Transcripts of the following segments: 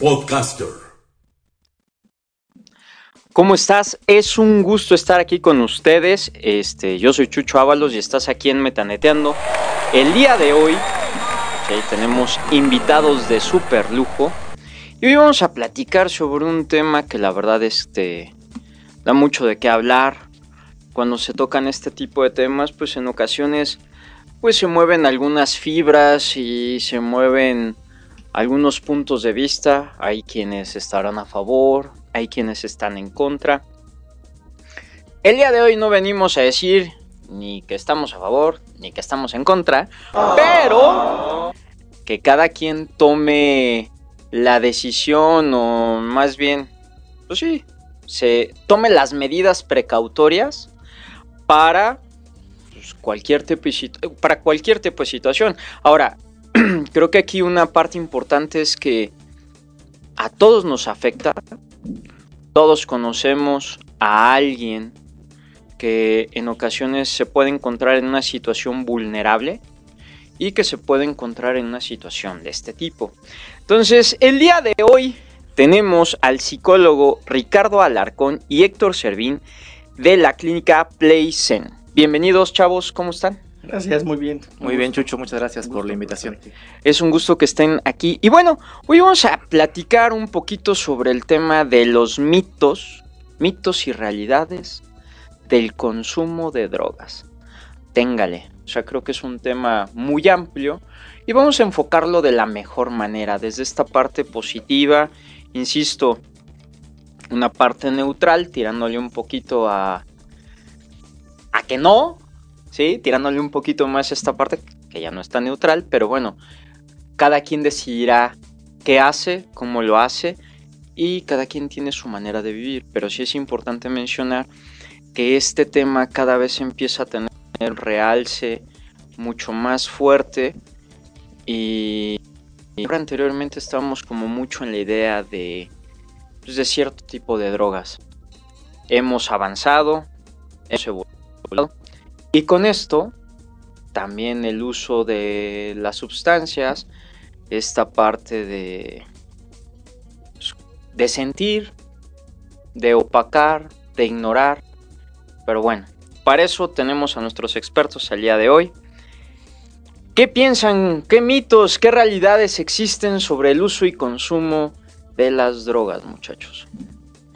Podcaster. ¿Cómo estás? Es un gusto estar aquí con ustedes. Este, yo soy Chucho Ábalos y estás aquí en Metaneteando. El día de hoy tenemos invitados de super lujo y hoy vamos a platicar sobre un tema que la verdad este, da mucho de qué hablar. Cuando se tocan este tipo de temas, pues en ocasiones pues se mueven algunas fibras y se mueven algunos puntos de vista. Hay quienes estarán a favor, hay quienes están en contra. El día de hoy no venimos a decir ni que estamos a favor, ni que estamos en contra, pero que cada quien tome la decisión o más bien, pues sí, se tome las medidas precautorias para pues, cualquier tipo para cualquier tipo de situación. Ahora, creo que aquí una parte importante es que a todos nos afecta. Todos conocemos a alguien que en ocasiones se puede encontrar en una situación vulnerable y que se puede encontrar en una situación de este tipo. Entonces, el día de hoy tenemos al psicólogo Ricardo Alarcón y Héctor Servín de la clínica Playzen. Bienvenidos, chavos, ¿cómo están? Gracias, muy bien. Muy bien, Chucho, muchas gracias por la invitación. Es un gusto que estén aquí. Y bueno, hoy vamos a platicar un poquito sobre el tema de los mitos, mitos y realidades del consumo de drogas. Téngale, o sea, creo que es un tema muy amplio y vamos a enfocarlo de la mejor manera, desde esta parte positiva, insisto, una parte neutral, tirándole un poquito a, a que no, ¿sí? Tirándole un poquito más esta parte que ya no está neutral, pero bueno, cada quien decidirá qué hace, cómo lo hace y cada quien tiene su manera de vivir, pero sí es importante mencionar que este tema cada vez empieza a tener realce mucho más fuerte y, anteriormente estábamos como mucho en la idea de, pues, de cierto tipo de drogas. Hemos avanzado, hemos evolucionado y con esto también el uso de las sustancias, esta parte de, de sentir, de opacar, de ignorar, pero bueno, para eso tenemos a nuestros expertos al día de hoy. ¿Qué piensan, qué mitos, qué realidades existen sobre el uso y consumo de las drogas, muchachos?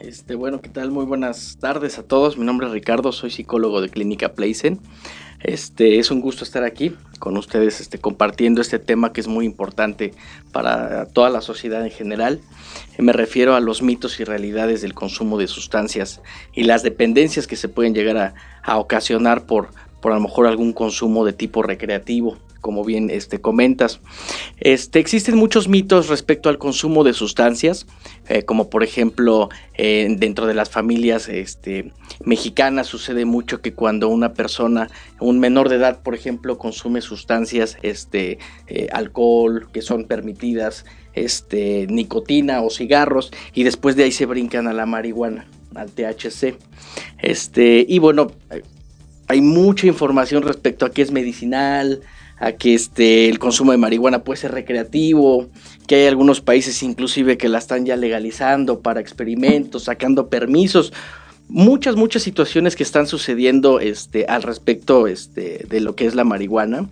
Este, bueno, ¿qué tal? Muy buenas tardes a todos. Mi nombre es Ricardo, soy psicólogo de Clínica Playzen. Este, es un gusto estar aquí con ustedes este, compartiendo este tema que es muy importante para toda la sociedad en general. Me refiero a los mitos y realidades del consumo de sustancias y las dependencias que se pueden llegar a, a ocasionar por, por a lo mejor algún consumo de tipo recreativo como bien este, comentas. Este, existen muchos mitos respecto al consumo de sustancias, eh, como por ejemplo eh, dentro de las familias este, mexicanas sucede mucho que cuando una persona, un menor de edad, por ejemplo, consume sustancias, este, eh, alcohol, que son permitidas, este, nicotina o cigarros, y después de ahí se brincan a la marihuana, al THC. Este, y bueno, hay mucha información respecto a qué es medicinal, a que este, el consumo de marihuana puede ser recreativo, que hay algunos países inclusive que la están ya legalizando para experimentos, sacando permisos. Muchas, muchas situaciones que están sucediendo este, al respecto este, de lo que es la marihuana.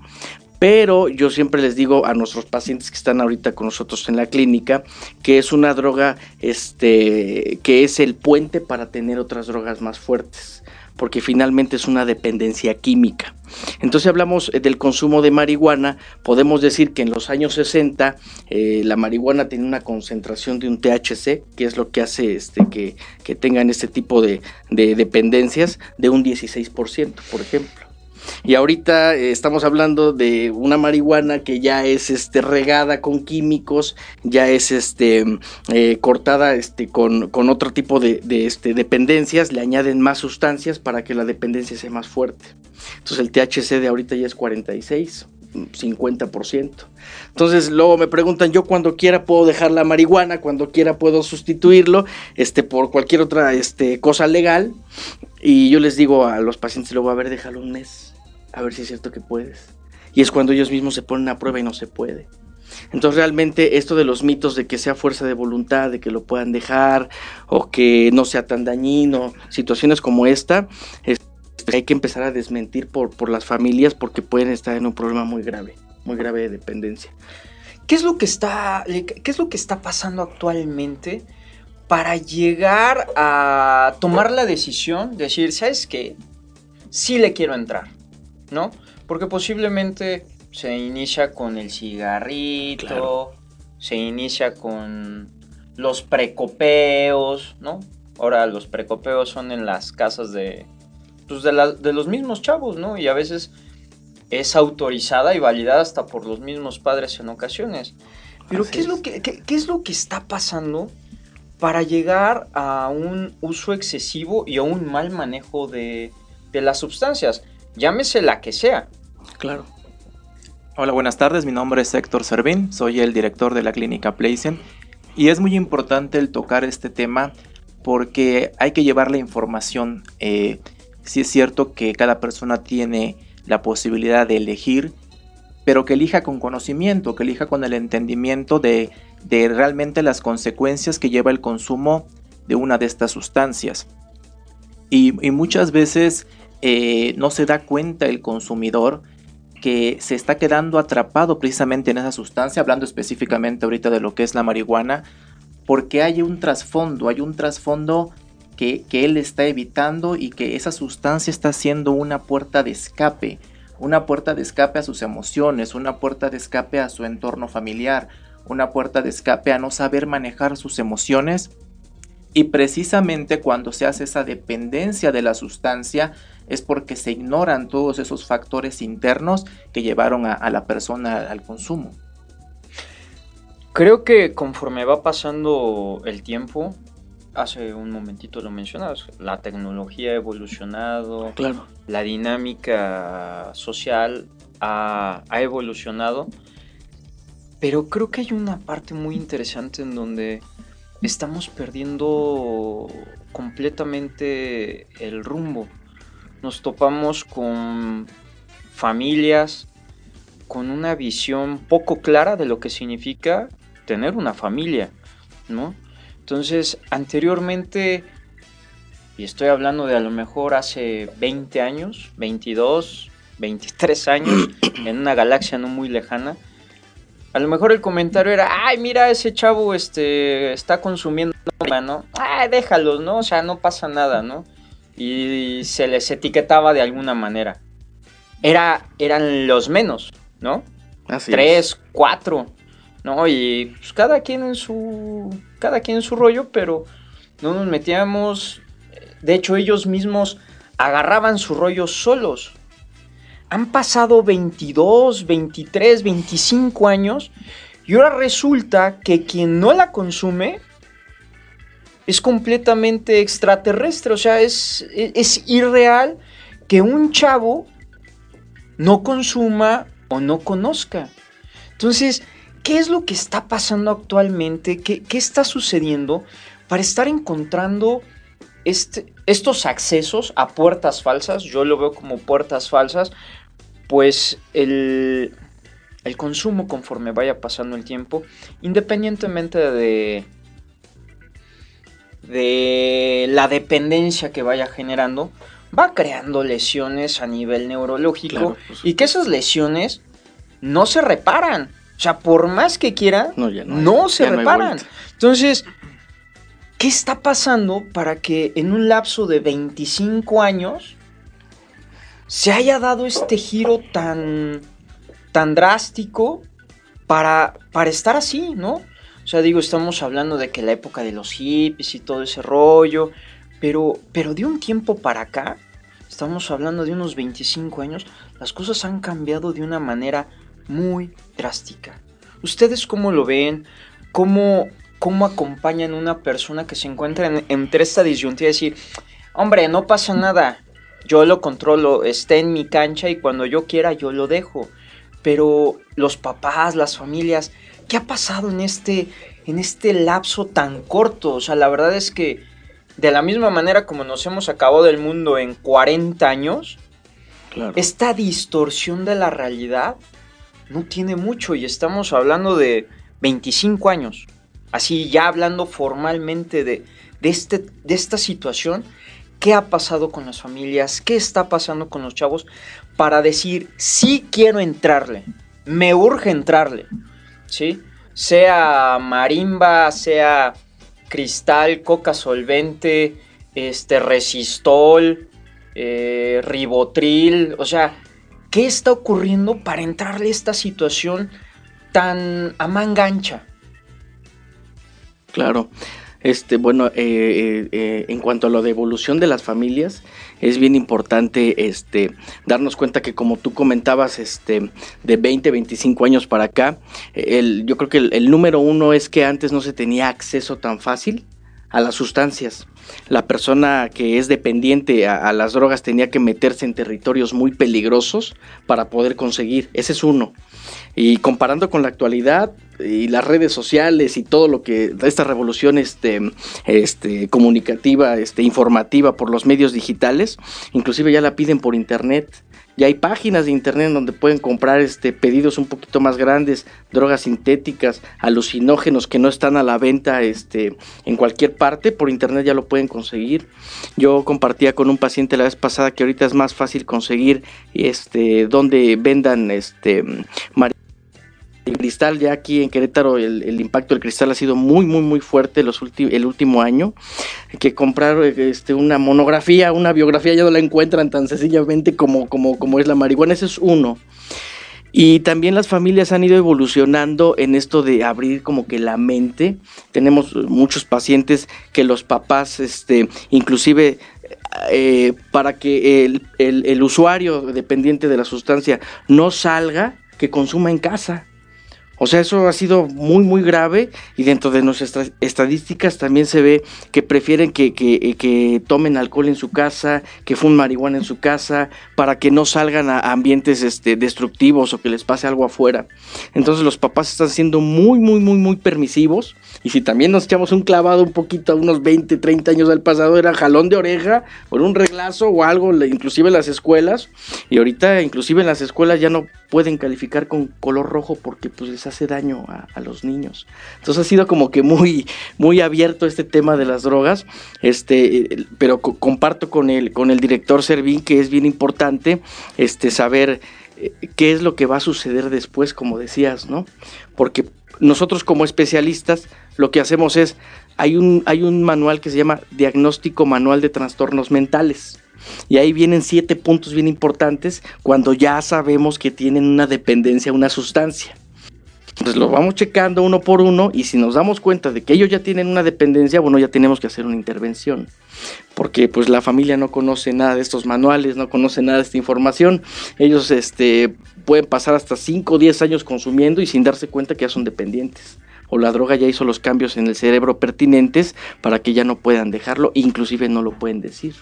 Pero yo siempre les digo a nuestros pacientes que están ahorita con nosotros en la clínica que es una droga este, que es el puente para tener otras drogas más fuertes porque finalmente es una dependencia química. Entonces hablamos eh, del consumo de marihuana, podemos decir que en los años 60 eh, la marihuana tiene una concentración de un THC, que es lo que hace este, que, que tengan este tipo de, de dependencias, de un 16%, por ejemplo. Y ahorita eh, estamos hablando de una marihuana que ya es este, regada con químicos, ya es este, eh, cortada este, con, con, otro tipo de, este, dependencias, le añaden más sustancias para que la dependencia sea más fuerte. Entonces el THC de ahorita ya es 46. 50%. Entonces luego me preguntan, yo cuando quiera puedo dejar la marihuana, cuando quiera puedo sustituirlo este, por cualquier otra este, cosa legal. Y yo les digo a los pacientes, luego, a ver, déjalo un mes, a ver si es cierto que puedes. Y es cuando ellos mismos se ponen a prueba y no se puede. Entonces realmente esto de los mitos de que sea fuerza de voluntad, de que lo puedan dejar o que no sea tan dañino, situaciones como esta, hay que empezar a desmentir por, por las familias porque pueden estar en un problema muy grave, muy grave de dependencia. ¿Qué es lo que está, qué es lo que está pasando actualmente para llegar a tomar la decisión de decir, ¿sabes qué? Sí le quiero entrar, ¿no? Porque posiblemente se inicia con el cigarrito, se inicia con los precopeos, ¿no? Ahora los precopeos son en las casas de, pues de, los mismos chavos, ¿no? Y a veces es autorizada y validada hasta por los mismos padres en ocasiones. Pero ¿qué es. lo que, qué, es lo que está pasando para llegar a un uso excesivo y a un mal manejo de, de las sustancias? Llámese la que sea. Claro. Hola, buenas tardes. Mi nombre es Héctor Servín. Soy el director de la clínica Placen. Y es muy importante el tocar este tema porque hay que llevar la información eh, sí es cierto que cada persona tiene la posibilidad de elegir, pero que elija con conocimiento, que elija con el entendimiento de, realmente las consecuencias que lleva el consumo de una de estas sustancias. Y, muchas veces eh, no se da cuenta el consumidor que se está quedando atrapado precisamente en esa sustancia, hablando específicamente ahorita de lo que es la marihuana, porque hay un trasfondo, hay un trasfondo que, él está evitando y que esa sustancia está siendo una puerta de escape, una puerta de escape a sus emociones, una puerta de escape a su entorno familiar, una puerta de escape a no saber manejar sus emociones. Y precisamente cuando se hace esa dependencia de la sustancia es porque se ignoran todos esos factores internos que llevaron a, a la persona al consumo. Creo que conforme va pasando el tiempo, hace un momentito lo mencionabas, la tecnología ha evolucionado, claro. la dinámica social ha, evolucionado, pero creo que hay una parte muy interesante en donde estamos perdiendo completamente el rumbo. Nos topamos con familias con una visión poco clara de lo que significa tener una familia, ¿no? Entonces, anteriormente, y estoy hablando de a lo mejor hace 20 años, 22, 23 años, en una galaxia no muy lejana, a lo mejor el comentario era, ay, mira, ese chavo este, está consumiendo, ¿no? Ay, déjalos, ¿no? O sea, no pasa nada, ¿no? Y se les etiquetaba de alguna manera. Era, eran los menos, ¿no? Así Tres, cuatro. ¿no? Y pues cada quien en su, cada quien en su rollo, pero no nos metíamos, de hecho ellos mismos agarraban su rollo solos. Han pasado 22, 23, 25 años y ahora resulta que quien no la consume es completamente extraterrestre, o sea, es, es irreal que un chavo no consuma o no conozca. Entonces, ¿Qué es lo que está pasando actualmente? ¿Qué, está sucediendo para estar encontrando este, estos accesos a puertas falsas? Yo lo veo como puertas falsas, pues el, el consumo conforme vaya pasando el tiempo, independientemente de, de la dependencia que vaya generando, va creando lesiones a nivel neurológico y que esas lesiones no se reparan. O sea, por más que quiera, no, se reparan. Entonces, ¿qué está pasando para que en un lapso de 25 años se haya dado este giro tan, tan drástico para, para estar así, ¿no? O sea, digo, estamos hablando de que la época de los hippies y todo ese rollo, pero, pero de un tiempo para acá estamos hablando de unos 25 años, las cosas han cambiado de una manera muy drástica. ¿Ustedes cómo lo ven? ¿Cómo, cómo acompañan a una persona que se encuentra entre esta disyuntiva de decir, hombre, no pasa nada, yo lo controlo, está en mi cancha y cuando yo quiera yo lo dejo? Pero los papás, las familias, ¿qué ha pasado en este, en este lapso tan corto? O sea, la verdad es que de la misma manera como nos hemos acabado del mundo en 40 años, esta distorsión de la realidad no tiene mucho y estamos hablando de 25 años. Así ya hablando formalmente de, de, este, de esta situación, ¿qué ha pasado con las familias? ¿Qué está pasando con los chavos? Para decir, sí quiero entrarle, me urge entrarle, ¿sí? Sea marimba, sea cristal, coca solvente, este, resistol, eh, ribotril, o sea, ¿qué está ocurriendo para entrarle a esta situación tan a mangancha? Claro. Este, bueno, eh, eh, en cuanto a lo de evolución de las familias, es bien importante este, darnos cuenta que como tú comentabas, este, de 20, 25 años para acá, el, yo creo que el, número uno es que antes no se tenía acceso tan fácil a las sustancias. La persona que es dependiente a, a, las drogas tenía que meterse en territorios muy peligrosos para poder conseguir. Ese es uno. Y comparando con la actualidad y las redes sociales y todo lo que esta revolución este, este, comunicativa, este, informativa por los medios digitales, inclusive ya la piden por internet. Ya hay páginas de internet donde pueden comprar este, pedidos un poquito más grandes, drogas sintéticas, alucinógenos que no están a la venta este, en cualquier parte, por internet ya lo pueden conseguir. Yo compartía con un paciente la vez pasada que ahorita es más fácil conseguir este, donde vendan este, el cristal ya aquí en Querétaro el, impacto del cristal ha sido muy muy muy fuerte los el último año que comprar este, una monografía una biografía ya no la encuentran tan sencillamente como, como, como es la marihuana ese es uno y también las familias han ido evolucionando en esto de abrir como que la mente. Tenemos muchos pacientes que los papás, este, inclusive eh, para que el, el usuario dependiente de la sustancia no salga, que consuma en casa. O sea, eso ha sido muy, muy grave y dentro de nuestras estadísticas también se ve que prefieren que, que, que, tomen alcohol en su casa, que fumen marihuana en su casa, para que no salgan a ambientes este, destructivos o que les pase algo afuera. Entonces los papás están siendo muy, muy, muy, muy permisivos. Y si también nos echamos un clavado un poquito a unos 20, 30 años del pasado, era jalón de oreja por un reglazo o algo, inclusive en las escuelas. Y ahorita inclusive en las escuelas ya no pueden calificar con color rojo porque pues hace daño a, los niños. Entonces ha sido como que muy, muy abierto este tema de las drogas, este, pero comparto con el, con el director Servín que es bien importante este, saber eh, qué es lo que va a suceder después, como decías, ¿no? Porque nosotros como especialistas lo que hacemos es, hay un, hay un manual que se llama Diagnóstico Manual de Trastornos Mentales. Y ahí vienen siete puntos bien importantes cuando ya sabemos que tienen una dependencia a una sustancia. Entonces lo vamos checando uno por uno y si nos damos cuenta de que ellos ya tienen una dependencia, bueno, ya tenemos que hacer una intervención. Porque pues la familia no conoce nada de estos manuales, no conoce nada de esta información. Ellos este, pueden pasar hasta 5 o 10 años consumiendo y sin darse cuenta que ya son dependientes. O la droga ya hizo los cambios en el cerebro pertinentes para que ya no puedan dejarlo, inclusive no lo pueden decir.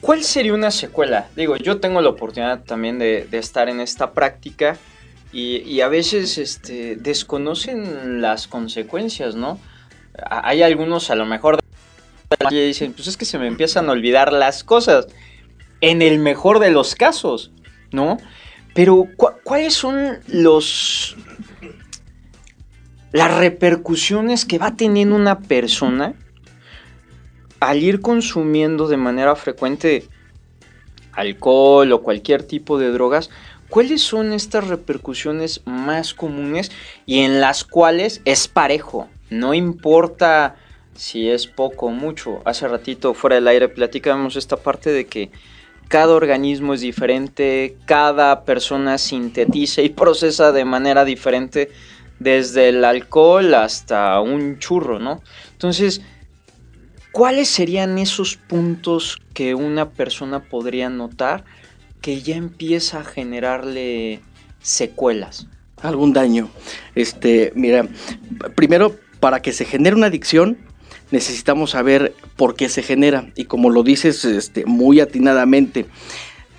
¿Cuál sería una secuela? Digo, yo tengo la oportunidad también de, de estar en esta práctica y, a veces este, desconocen las consecuencias, ¿no? Hay algunos a lo mejor que dicen, pues es que se me empiezan a olvidar las cosas. En el mejor de los casos, ¿no? Pero ¿cuáles son los las repercusiones que va teniendo una persona al ir consumiendo de manera frecuente alcohol o cualquier tipo de drogas? ¿Cuáles son estas repercusiones más comunes y en las cuales es parejo? No importa si es poco o mucho. Hace ratito fuera del aire platicamos esta parte de que cada organismo es diferente, cada persona sintetiza y procesa de manera diferente desde el alcohol hasta un churro, ¿no? Entonces, ¿cuáles serían esos puntos que una persona podría notar que ya empieza a generarle secuelas? Algún daño. Este, mira, primero, para que se genere una adicción, necesitamos saber por qué se genera. Y como lo dices este, muy atinadamente,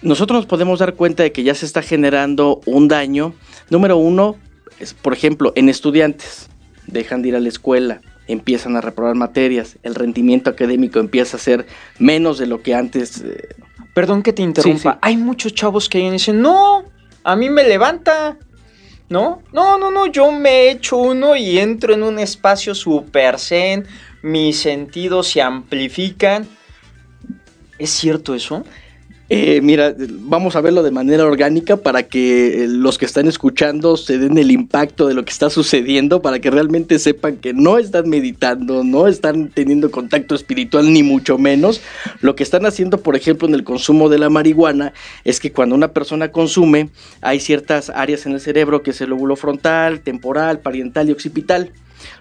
nosotros nos podemos dar cuenta de que ya se está generando un daño. Número uno, es, por ejemplo, en estudiantes. Dejan de ir a la escuela, empiezan a reprobar materias, el rendimiento académico empieza a ser menos de lo que antes... Eh, Perdón que te interrumpa. Hay muchos chavos que dicen, no, a mí me levanta. ¿No? No, no, no, yo me echo uno y entro en un espacio super zen, mis sentidos se amplifican. ¿Es cierto eso? Eh, mira, vamos a verlo de manera orgánica para que eh, los que están escuchando se den el impacto de lo que está sucediendo, para que realmente sepan que no están meditando, no están teniendo contacto espiritual, ni mucho menos. Lo que están haciendo, por ejemplo, en el consumo de la marihuana, es que cuando una persona consume, hay ciertas áreas en el cerebro, que es el lóbulo frontal, temporal, parietal y occipital.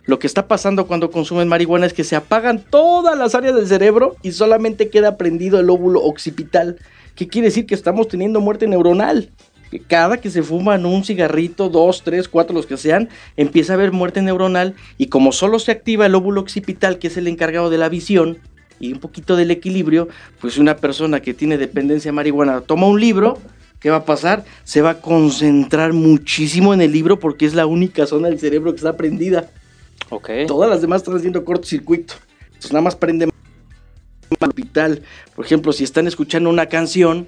Lo que está pasando cuando consumen marihuana es que se apagan todas las áreas del cerebro y solamente queda prendido el lóbulo occipital. ¿Qué quiere decir? Que estamos teniendo muerte neuronal. Que cada que se fuman un cigarrito, dos, tres, cuatro, los que sean, empieza a haber muerte neuronal y como solo se activa el óvulo occipital, que es el encargado de la visión y un poquito del equilibrio, pues una persona que tiene dependencia marihuana toma un libro, ¿qué va a pasar? Se va a concentrar muchísimo en el libro porque es la única zona del cerebro que está prendida. Todas las demás están haciendo cortocircuito. Entonces nada más prende hospital. Por ejemplo, si están escuchando una canción,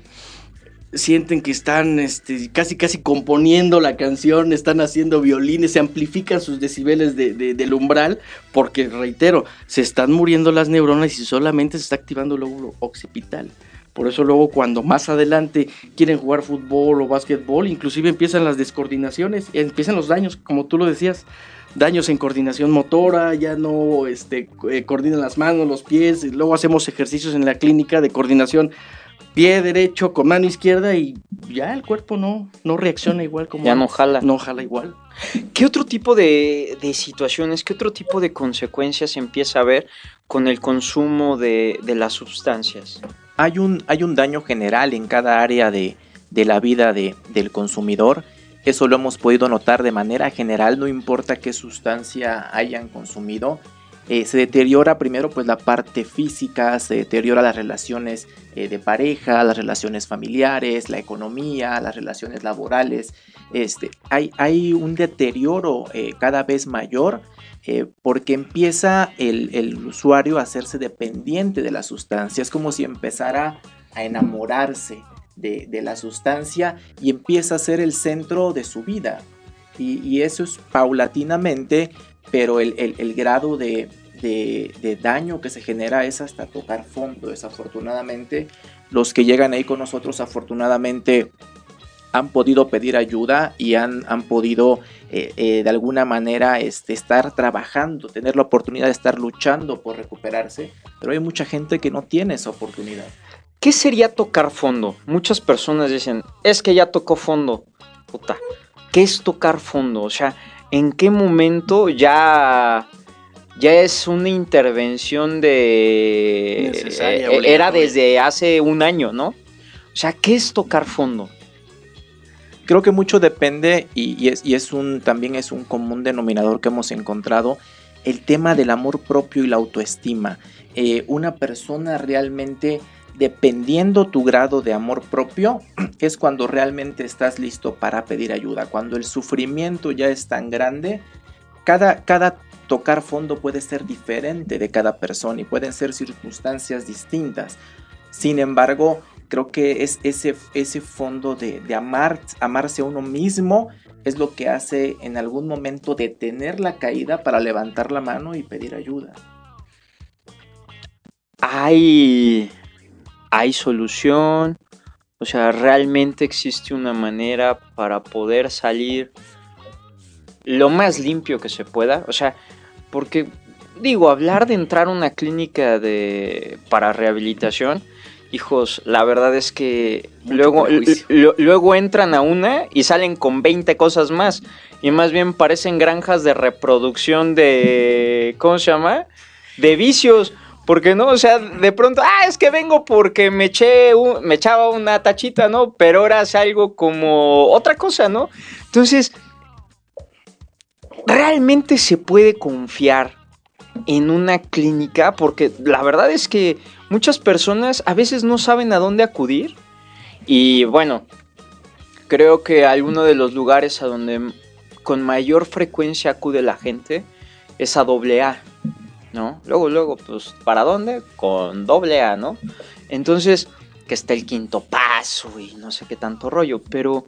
sienten que están este, casi casi componiendo la canción, están haciendo violines, se amplifican sus decibeles de, del umbral, porque reitero, se están muriendo las neuronas y solamente se está activando el lóbulo occipital. Por eso luego cuando más adelante quieren jugar fútbol o básquetbol, inclusive empiezan las descoordinaciones, empiezan los daños, como tú lo decías daños en coordinación motora, ya no este, eh, coordinan las manos, los pies, luego hacemos ejercicios en la clínica de coordinación pie derecho con mano izquierda y ya el cuerpo no, no reacciona igual como... Ya no jala. No jala igual. ¿Qué otro tipo de, situaciones, qué otro tipo de consecuencias empieza a haber con el consumo de, las sustancias? Hay un, hay un daño general en cada área de, la vida del consumidor eso lo hemos podido notar de manera general, no importa qué sustancia hayan consumido. Eh, se deteriora primero pues la parte física, se deteriora las relaciones eh, de pareja, las relaciones familiares, la economía, las relaciones laborales. Este, hay, hay un deterioro eh, cada vez mayor porque empieza el, el, usuario a hacerse dependiente de la sustancia. Es como si empezara a enamorarse de, la sustancia y empieza a ser el centro de su vida. Y, eso es paulatinamente, pero el, grado de, daño que se genera es hasta tocar fondo. Desafortunadamente, los que llegan ahí con nosotros, afortunadamente, han podido pedir ayuda y han, han podido eh, eh, de alguna manera este, estar trabajando, tener la oportunidad de estar luchando por recuperarse, pero hay mucha gente que no tiene esa oportunidad. ¿Qué sería tocar fondo? Muchas personas dicen, es que ya tocó fondo. Puta, ¿qué es tocar fondo? O sea, ¿en qué momento ya, ya es una intervención de... Necesaria, eh, era desde hace un año, ¿no? O sea, ¿qué es tocar fondo? Creo que mucho depende y, es, un, también es un común denominador que hemos encontrado, el tema del amor propio y la autoestima. Eh, una persona realmente dependiendo tu grado de amor propio, es cuando realmente estás listo para pedir ayuda. Cuando el sufrimiento ya es tan grande, cada, cada tocar fondo puede ser diferente de cada persona y pueden ser circunstancias distintas. Sin embargo, creo que es ese, ese fondo de, amar, amarse a uno mismo es lo que hace en algún momento detener la caída para levantar la mano y pedir ayuda. Ay, hay solución, o sea, realmente existe una manera para poder salir lo más limpio que se pueda, o sea, porque digo, hablar de entrar a una clínica de para rehabilitación, hijos, la verdad es que luego, luego entran a una y salen con 20 cosas más. Y más bien parecen granjas de reproducción de. ¿Cómo se llama? De vicios. Porque no, o sea, de pronto, ah, es que vengo porque me eché, me echaba una tachita, ¿no? Pero ahora es algo como otra cosa, ¿no? Entonces, realmente se puede confiar en una clínica porque la verdad es que muchas personas a veces no saben a dónde acudir y bueno, creo que alguno de los lugares a donde con mayor frecuencia acude la gente es a AA, ¿no? Luego, luego, pues, ¿para dónde? Con AA, ¿no? Entonces, que está el quinto paso y no sé qué tanto rollo, pero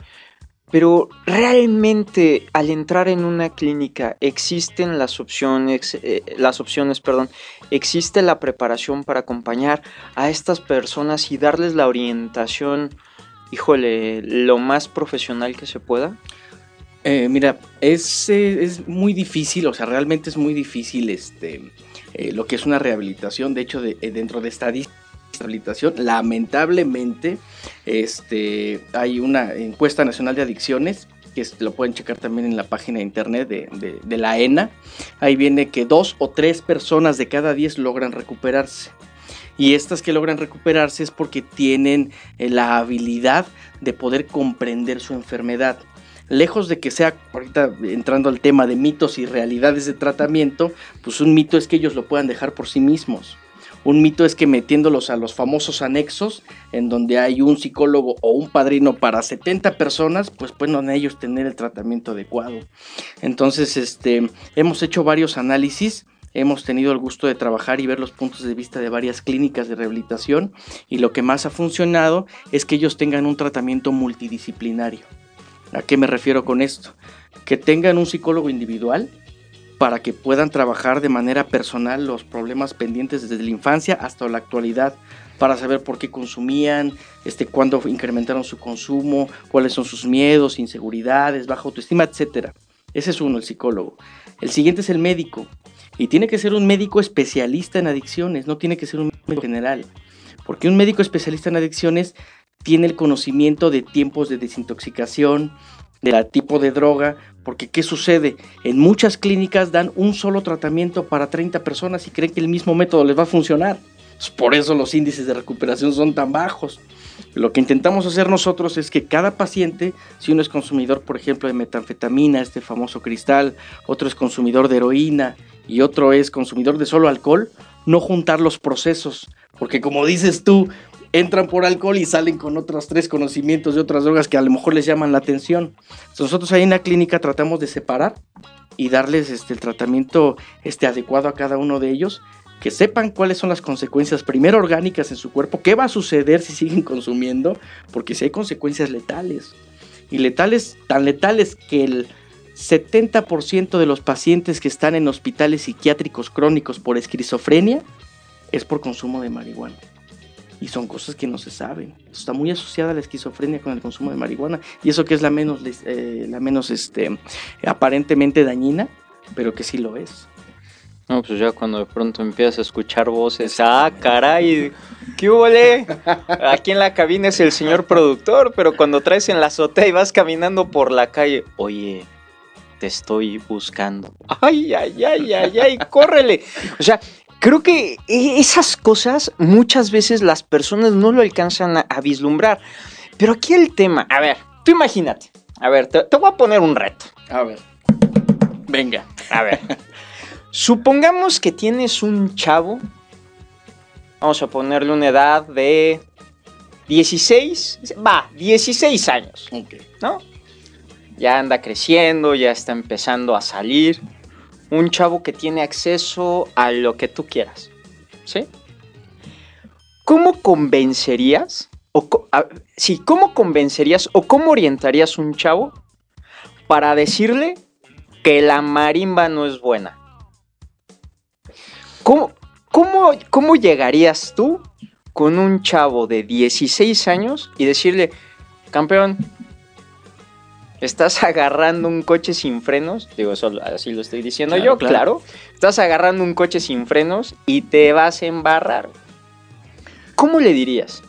pero realmente al entrar en una clínica existen las opciones, eh, las opciones, perdón, existe la preparación para acompañar a estas personas y darles la orientación, híjole, lo más profesional que se pueda. Eh, mira, es, eh, es, muy difícil, o sea, realmente es muy difícil este, lo que es una rehabilitación. De hecho, dentro de estadísticas rehabilitación. Lamentablemente, este, hay una encuesta nacional de adicciones que lo pueden checar también en la página de internet de, la ENA. Ahí viene que dos o tres personas de cada diez logran recuperarse. Y estas que logran recuperarse es porque tienen eh, la habilidad de poder comprender su enfermedad. Lejos de que sea, ahorita entrando al tema de mitos y realidades de tratamiento, pues un mito es que ellos lo puedan dejar por sí mismos. Un mito es que metiéndolos a los famosos anexos, en donde hay un psicólogo o un padrino para 70 personas, pues pueden ellos tener el tratamiento adecuado. Entonces, este, hemos hecho varios análisis. Hemos tenido el gusto de trabajar y ver los puntos de vista de varias clínicas de rehabilitación y lo que más ha funcionado es que ellos tengan un tratamiento multidisciplinario. ¿A qué me refiero con esto? Que tengan un psicólogo individual, para que puedan trabajar de manera personal los problemas pendientes desde la infancia hasta la actualidad, para saber por qué consumían, este, cuándo incrementaron su consumo, cuáles son sus miedos, inseguridades, baja autoestima, etc. Ese es uno, el psicólogo. El siguiente es el médico. Y tiene que ser un médico especialista en adicciones, no tiene que ser un médico general. Porque un médico especialista en adicciones tiene el conocimiento de tiempos de desintoxicación, del tipo de droga, porque ¿qué sucede? En muchas clínicas dan un solo tratamiento para 30 personas y creen que el mismo método les va a funcionar. Por eso los índices de recuperación son tan bajos. Lo que intentamos hacer nosotros es que cada paciente, si uno es consumidor, por ejemplo, de metanfetamina, este famoso cristal, otro es consumidor de heroína y otro es consumidor de solo alcohol, no juntar los procesos. Porque como dices tú, entran por alcohol y salen con otros tres conocimientos de otras drogas que a lo mejor les llaman la atención. nosotros ahí en la clínica tratamos de separar y darles este, el tratamiento este, adecuado a cada uno de ellos, que sepan cuáles son las consecuencias primero orgánicas en su cuerpo, qué va a suceder si siguen consumiendo, porque si hay consecuencias letales. Y letales, tan letales que el 70% de los pacientes que están en hospitales psiquiátricos crónicos por esquizofrenia es por consumo de marihuana y son cosas que no se saben. Está muy asociada la esquizofrenia con el consumo de marihuana y eso que es la menos, eh, la menos este, aparentemente dañina, pero que sí lo es. No, pues ya cuando de pronto empiezas a escuchar voces, ah, caray, ¿qué huele? Aquí en la cabina es el señor productor, pero cuando traes en la azotea y vas caminando por la calle, oye, te estoy buscando. Ay, ay, ay, ay, ay, córrele. O sea, Creo que e, esas cosas muchas veces las personas no lo alcanzan a, vislumbrar. Pero aquí el tema, a ver, tú imagínate. A ver, te, voy a poner un reto. A ver. Venga. A ver. Supongamos que tienes un chavo. Vamos a ponerle una edad de 16. Va, 16 años. Ok. ¿No? Ya anda creciendo, ya está empezando a salir un chavo que tiene acceso a lo que tú quieras. ¿Sí? ¿Cómo convencerías? O, ¿cómo convencerías o cómo orientarías un chavo para decirle que la marimba no es buena? ¿Cómo, cómo, cómo llegarías tú con un chavo de 16 años y decirle, campeón, estás agarrando un coche sin frenos, digo, eso así lo estoy diciendo yo, claro. Estás agarrando un coche sin frenos y te vas a embarrar. ¿Cómo le dirías?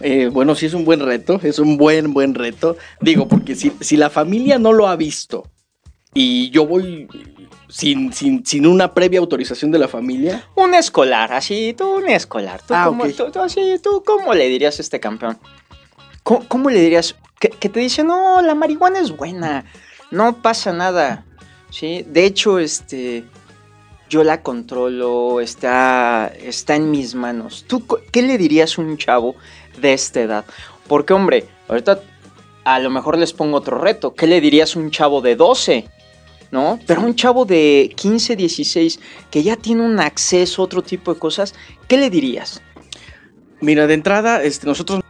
Eh, bueno, sí es un buen reto, es un buen, buen reto. Digo, porque si, si la familia no lo ha visto y yo voy sin, sin, sin una previa autorización de la familia. Un escolar, así, tú un escolar. ¿Tú, Ah, cómo, ok. tú- tú así, ¿tú cómo le dirías a este campeón? ¿Cómo, cómo le dirías? Que, te dice, no, la marihuana es buena, no pasa nada. ¿Sí? De hecho, este, yo la controlo, está, está en mis manos. ¿Tú qué le dirías a un chavo de esta edad? Porque, hombre, ahorita a lo mejor les pongo otro reto. ¿Qué le dirías a un chavo de 12? ¿No? Pero un chavo de 15, 16 que ya tiene un acceso a otro tipo de cosas, ¿qué le dirías? Mira, de entrada, este, nosotros.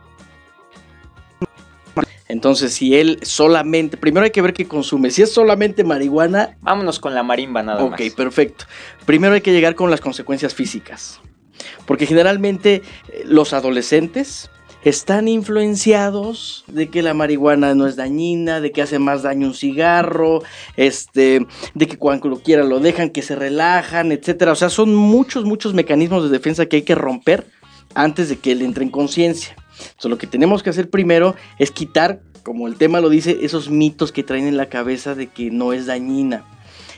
Entonces, si él solamente. Primero hay que ver qué consume. Si es solamente marihuana, Vámonos con la marimba nada ok, más. perfecto. Primero hay que llegar con las consecuencias físicas. Porque generalmente eh, los adolescentes están influenciados de que la marihuana no es dañina, de que hace más daño un cigarro, este, de que cuando lo quieran lo dejan, que se relajan, etcétera. O sea, son muchos, muchos mecanismos de defensa que hay que romper antes de que él entre en conciencia. Entonces, lo que tenemos que hacer primero es quitar, como el tema lo dice, esos mitos que traen en la cabeza de que no es dañina.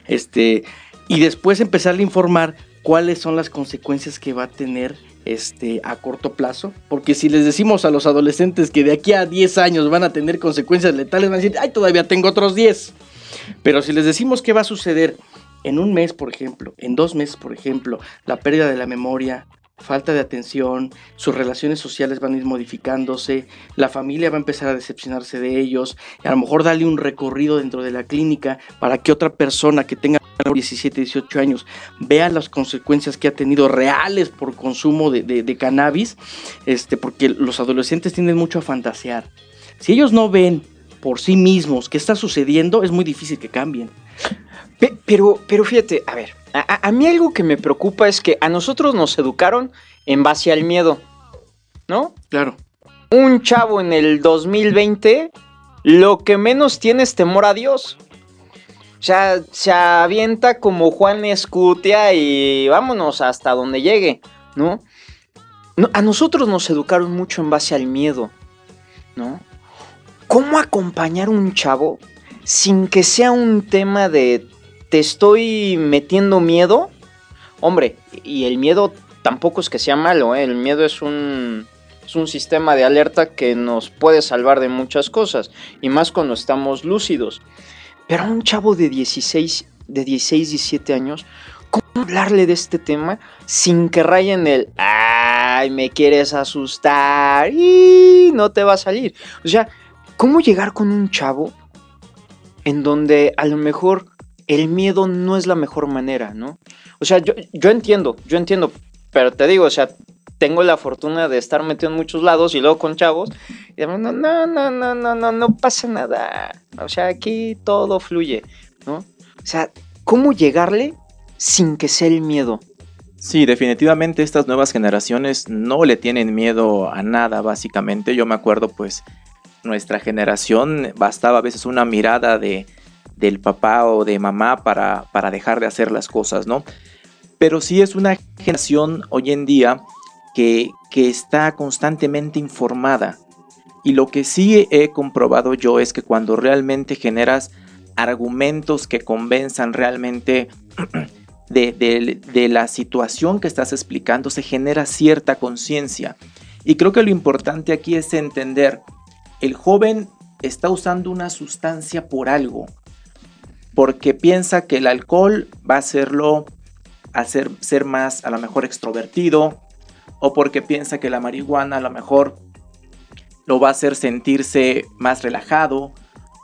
Este, y después empezarle a informar cuáles son las consecuencias que va a tener este, a corto plazo. Porque si les decimos a los adolescentes que de aquí a 10 años van a tener consecuencias letales, van a decir, ay, todavía tengo otros 10. Pero si les decimos qué va a suceder en un mes, por ejemplo, en dos meses, por ejemplo, la pérdida de la memoria, falta de atención, sus relaciones sociales van a ir modificándose, la familia va a empezar a decepcionarse de ellos, a lo mejor darle un recorrido dentro de la clínica para que otra persona que tenga 17, 18 años vea las consecuencias que ha tenido reales por consumo de, de- cannabis, este, porque los adolescentes tienden mucho a fantasear. Si ellos no ven por sí mismos qué está sucediendo, es muy difícil que cambien. Pe- Pero, pero fíjate, a ver, a, mí algo que me preocupa es que a nosotros nos educaron en base al miedo, ¿no? Claro. Un chavo en el 2020 lo que menos tiene es temor a Dios. O sea, se avienta como Juan Escutia y vámonos hasta donde llegue, ¿no? No, A nosotros nos educaron mucho en base al miedo, ¿no? ¿Cómo acompañar a un chavo sin que sea un tema de te estoy metiendo miedo? Hombre, y el miedo tampoco es que sea malo, ¿eh? el miedo es un, es un sistema de alerta que nos puede salvar de muchas cosas, y más cuando estamos lúcidos. Pero a un chavo de 16, de 16, 17 años, ¿cómo hablarle de este tema sin que raye en el, ay, me quieres asustar y no te va a salir? O sea, ¿cómo llegar con un chavo en donde a lo mejor el miedo no es la mejor manera, ¿no? O sea, yo, yo entiendo, yo entiendo, pero te digo, o sea, tengo la fortuna de estar metido en muchos lados y luego con chavos, y no, no, no, no, no, no, no, no pasa nada. O sea, aquí todo fluye, ¿no? O sea, ¿cómo llegarle sin que sea el miedo? Sí, definitivamente estas nuevas generaciones no le tienen miedo a nada, básicamente. Yo me acuerdo, pues, nuestra generación bastaba a veces una mirada de, del papá o de mamá para, para dejar de hacer las cosas, ¿no? Pero sí es una generación hoy en día que, que está constantemente informada. Y lo que sí he comprobado yo es que cuando realmente generas argumentos que convenzan realmente de, de- de la situación que estás explicando, se genera cierta conciencia. Y creo que lo importante aquí es entender, el joven está usando una sustancia por algo, porque piensa que el alcohol va a hacerlo hacer ser más a lo mejor extrovertido, o porque piensa que la marihuana a lo mejor lo va a hacer sentirse más relajado,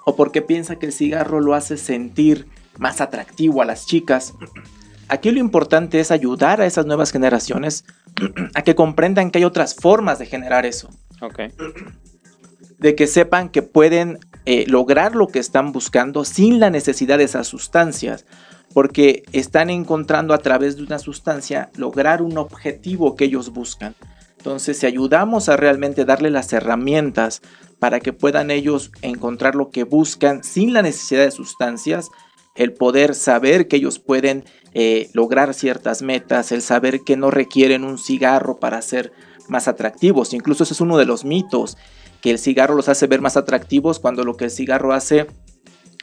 o porque piensa que el cigarro lo hace sentir más atractivo a las chicas. Aquí lo importante es ayudar a esas nuevas generaciones a que comprendan que hay otras formas de generar eso, Ok. de que sepan que pueden eh, lograr lo que están buscando sin la necesidad de esas sustancias, porque están encontrando a través de una sustancia lograr un objetivo que ellos buscan. Entonces, si ayudamos a realmente darle las herramientas para que puedan ellos encontrar lo que buscan sin la necesidad de sustancias, el poder saber que ellos pueden eh, lograr ciertas metas, el saber que no requieren un cigarro para ser más atractivos. Incluso ese es uno de los mitos, que el cigarro los hace ver más atractivos cuando lo que el cigarro hace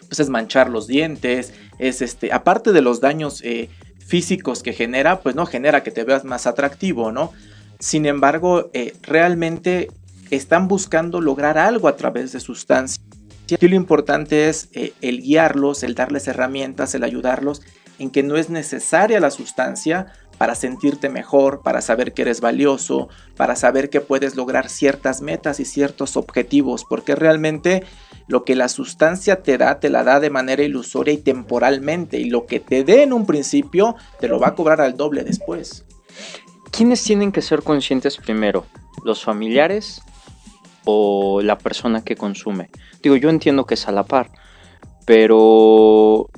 pues es manchar los dientes, es este, aparte de los daños eh, físicos que genera, pues no genera que te veas más atractivo, ¿no? Sin embargo, eh, realmente están buscando lograr algo a través de sustancias. Aquí lo importante es eh, el guiarlos, el darles herramientas, el ayudarlos en que no es necesaria la sustancia para sentirte mejor, para saber que eres valioso, para saber que puedes lograr ciertas metas y ciertos objetivos, porque realmente lo que la sustancia te da, te la da de manera ilusoria y temporalmente, y lo que te dé en un principio, te lo va a cobrar al doble después. ¿Quiénes tienen que ser conscientes primero? ¿Los familiares o la persona que consume? Digo, yo entiendo que es a la par, pero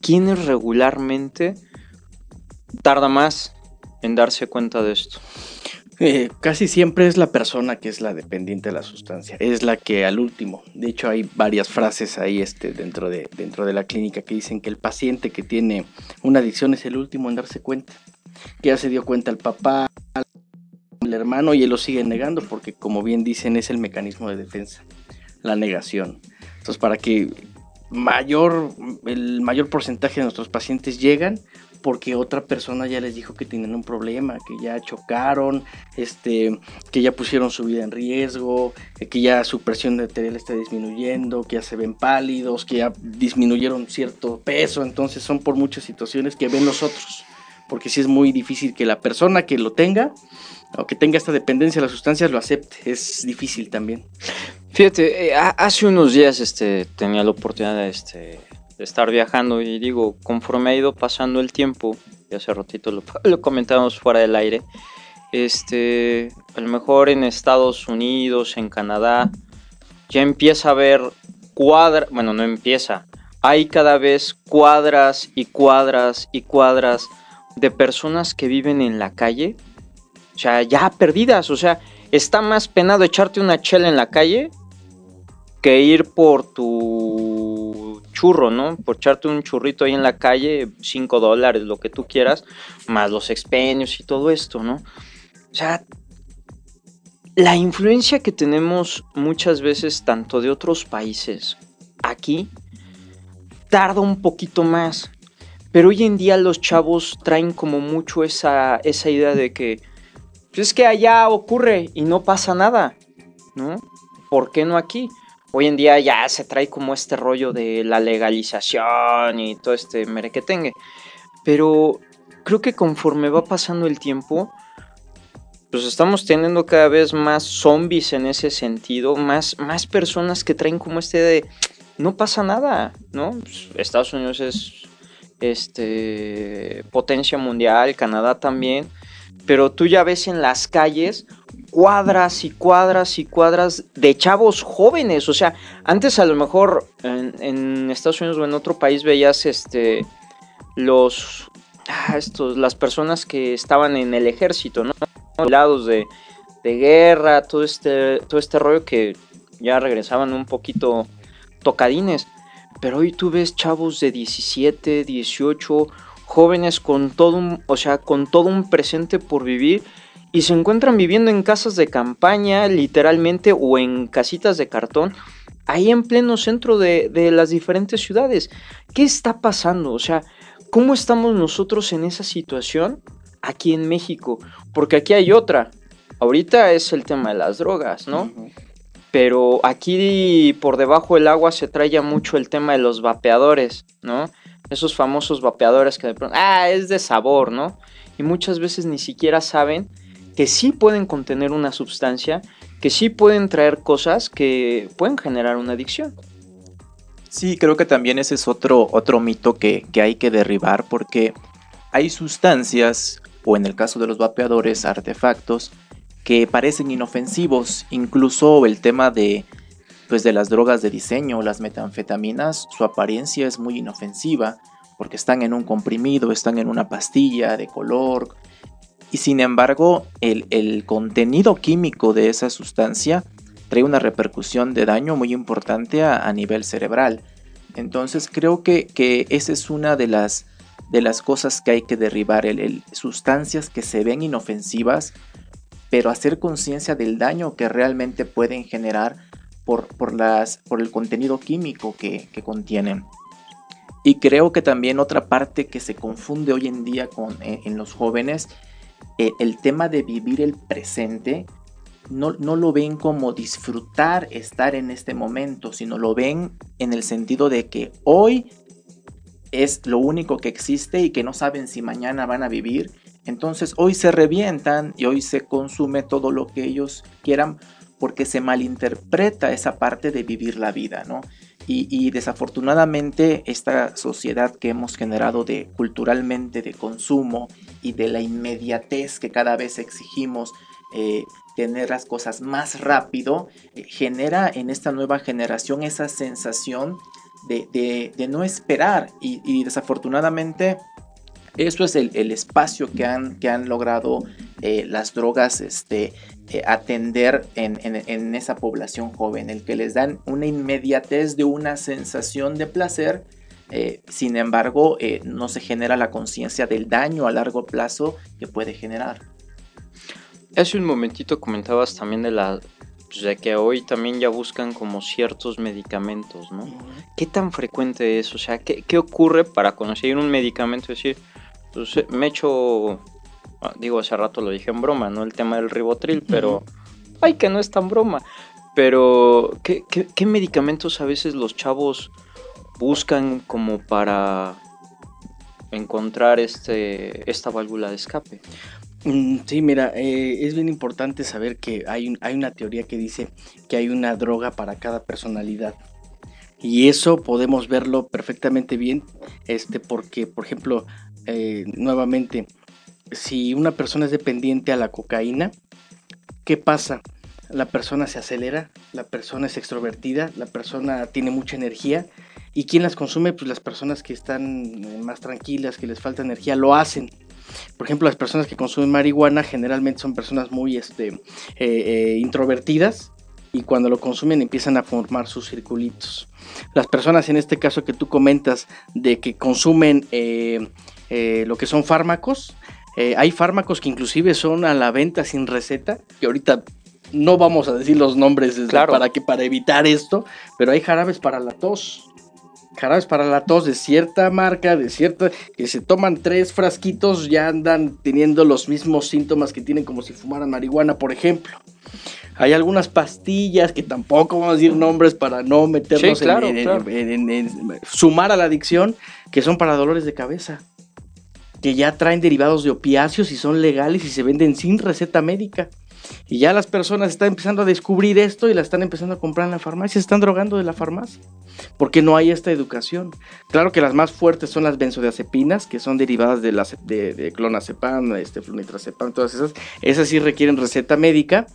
¿quiénes regularmente tarda más en darse cuenta de esto? Eh, casi siempre es la persona que es la dependiente de la sustancia, es la que al último, de hecho hay varias frases ahí este, dentro, de, dentro de la clínica que dicen que el paciente que tiene una adicción es el último en darse cuenta, que ya se dio cuenta el papá, el hermano y él lo sigue negando porque como bien dicen es el mecanismo de defensa, la negación. Entonces para que mayor, el mayor porcentaje de nuestros pacientes llegan porque otra persona ya les dijo que tienen un problema, que ya chocaron, este, que ya pusieron su vida en riesgo, que ya su presión arterial está disminuyendo, que ya se ven pálidos, que ya disminuyeron cierto peso, entonces son por muchas situaciones que ven los otros, porque sí es muy difícil que la persona que lo tenga o que tenga esta dependencia de las sustancias lo acepte, es difícil también. Fíjate, eh, hace unos días este, tenía la oportunidad de, este, de estar viajando y digo, conforme ha ido pasando el tiempo, y hace ratito lo, comentábamos fuera del aire, este, a lo mejor en Estados Unidos, en Canadá, ya empieza a haber cuadras, bueno, no empieza, hay cada vez cuadras y cuadras y cuadras de personas que viven en la calle, o sea, ya perdidas, o sea, está más penado echarte una chela en la calle que ir por tu churro, ¿no? Por echarte un churrito ahí en la calle, 5 dólares, lo que tú quieras, más los expendios y todo esto, ¿no? O sea, la influencia que tenemos muchas veces tanto de otros países aquí tarda un poquito más. Pero hoy en día los chavos traen como mucho esa, esa idea de que pues es que allá ocurre y no pasa nada, ¿no? ¿Por qué no aquí? Hoy en día ya se trae como este rollo de la legalización y todo este merequetengue. Pero creo que conforme va pasando el tiempo, pues estamos teniendo cada vez más zombies en ese sentido, más, más personas que traen como este de no pasa nada, ¿no? Pues Estados Unidos es este potencia mundial, Canadá también pero tú ya ves en las calles cuadras y cuadras y cuadras de chavos jóvenes. O sea, antes a lo mejor en, Estados Unidos o en otro país veías este los ah, estos, las personas que estaban en el ejército, ¿no? Lados de, de guerra, todo este, todo este rollo que ya regresaban un poquito tocadines. Pero hoy tú ves chavos de 17, 18, jóvenes con todo un, o sea, con todo un presente por vivir y se encuentran viviendo en casas de campaña, literalmente, o en casitas de cartón, ahí en pleno centro de, de las diferentes ciudades. ¿Qué está pasando? O sea, ¿cómo estamos nosotros en esa situación aquí en México? Porque aquí hay otra. Ahorita es el tema de las drogas, ¿no? Pero aquí por debajo del agua se trae mucho el tema de los vapeadores, ¿no? esos famosos vapeadores que de pronto, ah, es de sabor, ¿no? Y muchas veces ni siquiera saben que sí pueden contener una sustancia, que sí pueden traer cosas que pueden generar una adicción. Sí, creo que también ese es otro, otro mito que, que hay que derribar porque hay sustancias, o en el caso de los vapeadores, artefactos, que parecen inofensivos, incluso el tema de pues de las drogas de diseño, las metanfetaminas, su apariencia es muy inofensiva porque están en un comprimido, están en una pastilla de color y sin embargo el, contenido químico de esa sustancia trae una repercusión de daño muy importante a, nivel cerebral. Entonces creo que, que esa es una de las, de las cosas que hay que derribar, el, sustancias que se ven inofensivas, pero hacer conciencia del daño que realmente pueden generar por, por, las, por el contenido químico que, que contienen. Y creo que también otra parte que se confunde hoy en día con, eh, en los jóvenes, eh, el tema de vivir el presente, no, no, lo ven como disfrutar estar en este momento, sino lo ven en el sentido de que hoy es lo único que existe y que no saben si mañana van a vivir. Entonces hoy se revientan y hoy se consume todo lo que ellos quieran porque se malinterpreta esa parte de vivir la vida, ¿no? Y, desafortunadamente esta sociedad que hemos generado de culturalmente de consumo y de la inmediatez que cada vez exigimos eh, tener las cosas más rápido, eh, genera en esta nueva generación esa sensación de, no esperar. Y, desafortunadamente eso es el, espacio que han, logrado eh, las drogas este, eh, atender en, esa población joven, el que les dan una inmediatez de una sensación de placer, eh, sin embargo no se genera la conciencia del daño a largo plazo que puede generar. Hace un momentito comentabas también de la pues, de que hoy también ya buscan como ciertos medicamentos, ¿no? ¿Qué tan frecuente es? O sea, ¿qué, ¿qué, ocurre para conseguir un medicamento? Es decir, pues, eh, me echo, digo, hace rato lo dije en broma, ¿no? El tema del ribotril, pero, ay, que no es tan broma. Pero, ¿qué, qué, qué medicamentos a veces los chavos buscan como para encontrar este, esta válvula de escape? Mm, sí, mira, eh, es bien importante saber que hay, hay una teoría que dice que hay una droga para cada personalidad. Y eso podemos verlo perfectamente bien, este, porque, por ejemplo, eh, nuevamente, si una persona es dependiente a la cocaína, ¿qué pasa? La persona se acelera, la persona es extrovertida, la persona tiene mucha energía. ¿Y quién las consume? Pues las personas que están eh, más tranquilas, que les falta energía, lo hacen. Por ejemplo, las personas que consumen marihuana generalmente son personas muy este, eh, eh, introvertidas y cuando lo consumen empiezan a formar sus circulitos. Las personas en este caso que tú comentas de que consumen eh, lo que son fármacos, hay fármacos que inclusive son a la venta sin receta, que ahorita no vamos a decir los nombres para que para evitar esto, pero hay jarabes para la tos. Jarabes para la tos de cierta marca, de cierta, que se toman tres frasquitos, ya andan teniendo los mismos síntomas que tienen como si fumaran marihuana, por ejemplo. Hay algunas pastillas que tampoco vamos a decir nombres para no meternos en, sumar a la adicción, que son para dolores de cabeza, que ya traen derivados de opiáceos y son legales y se venden sin receta médica. Y ya las personas están empezando a descubrir esto y la están empezando a comprar en la farmacia, se están drogando de la farmacia, porque no hay esta educación. Claro que las más fuertes son las benzodiazepinas, que son derivadas de, las, de, clonazepam, este, flunitrazepam, todas esas. Esas sí requieren receta médica,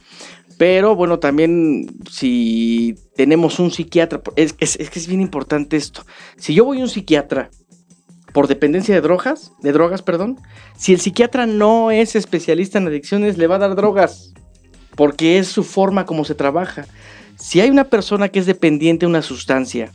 pero bueno, también si tenemos un psiquiatra, es que es bien importante esto. Si yo voy a un psiquiatra por dependencia de drogas, de drogas, perdón, si el psiquiatra no es especialista en adicciones, le va a dar drogas porque es su forma como se trabaja. Si hay una persona que es dependiente de una sustancia,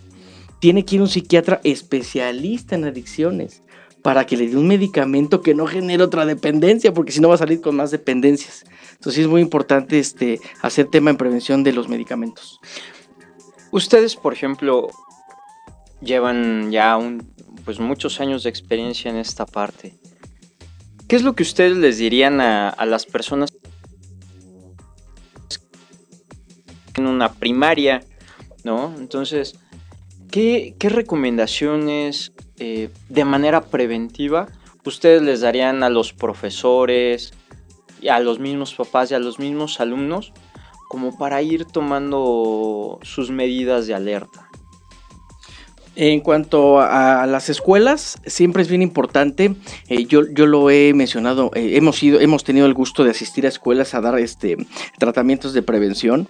tiene que ir un psiquiatra especialista en adicciones para que le dé un medicamento que no genere otra dependencia, porque si no va a salir con más dependencias. Entonces es muy importante este, hacer tema en prevención de los medicamentos. Ustedes, por ejemplo, llevan ya pues muchos años de experiencia en esta parte. ¿Qué es lo que ustedes les dirían a, las personas en una primaria, ¿no? Entonces, ¿qué, recomendaciones eh, de manera preventiva ustedes les darían a los profesores, a los mismos papás y a los mismos alumnos como para ir tomando sus medidas de alerta? En cuanto a las escuelas, siempre es bien importante. Eh, yo, yo lo he mencionado. Eh, hemos ido, hemos tenido el gusto de asistir a escuelas a dar este tratamientos de prevención.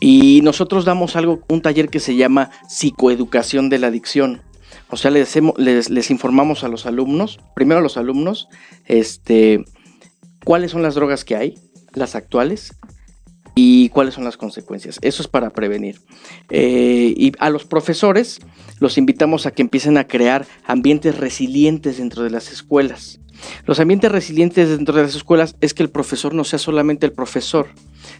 Y nosotros damos algo, un taller que se llama psicoeducación de la adicción. O sea, les, les, informamos a los alumnos, primero a los alumnos, este, cuáles son las drogas que hay, las actuales, y cuáles son las consecuencias. Eso es para prevenir. Eh, y a los profesores los invitamos a que empiecen a crear ambientes resilientes dentro de las escuelas. Los ambientes resilientes dentro de las escuelas es que el profesor no sea solamente el profesor,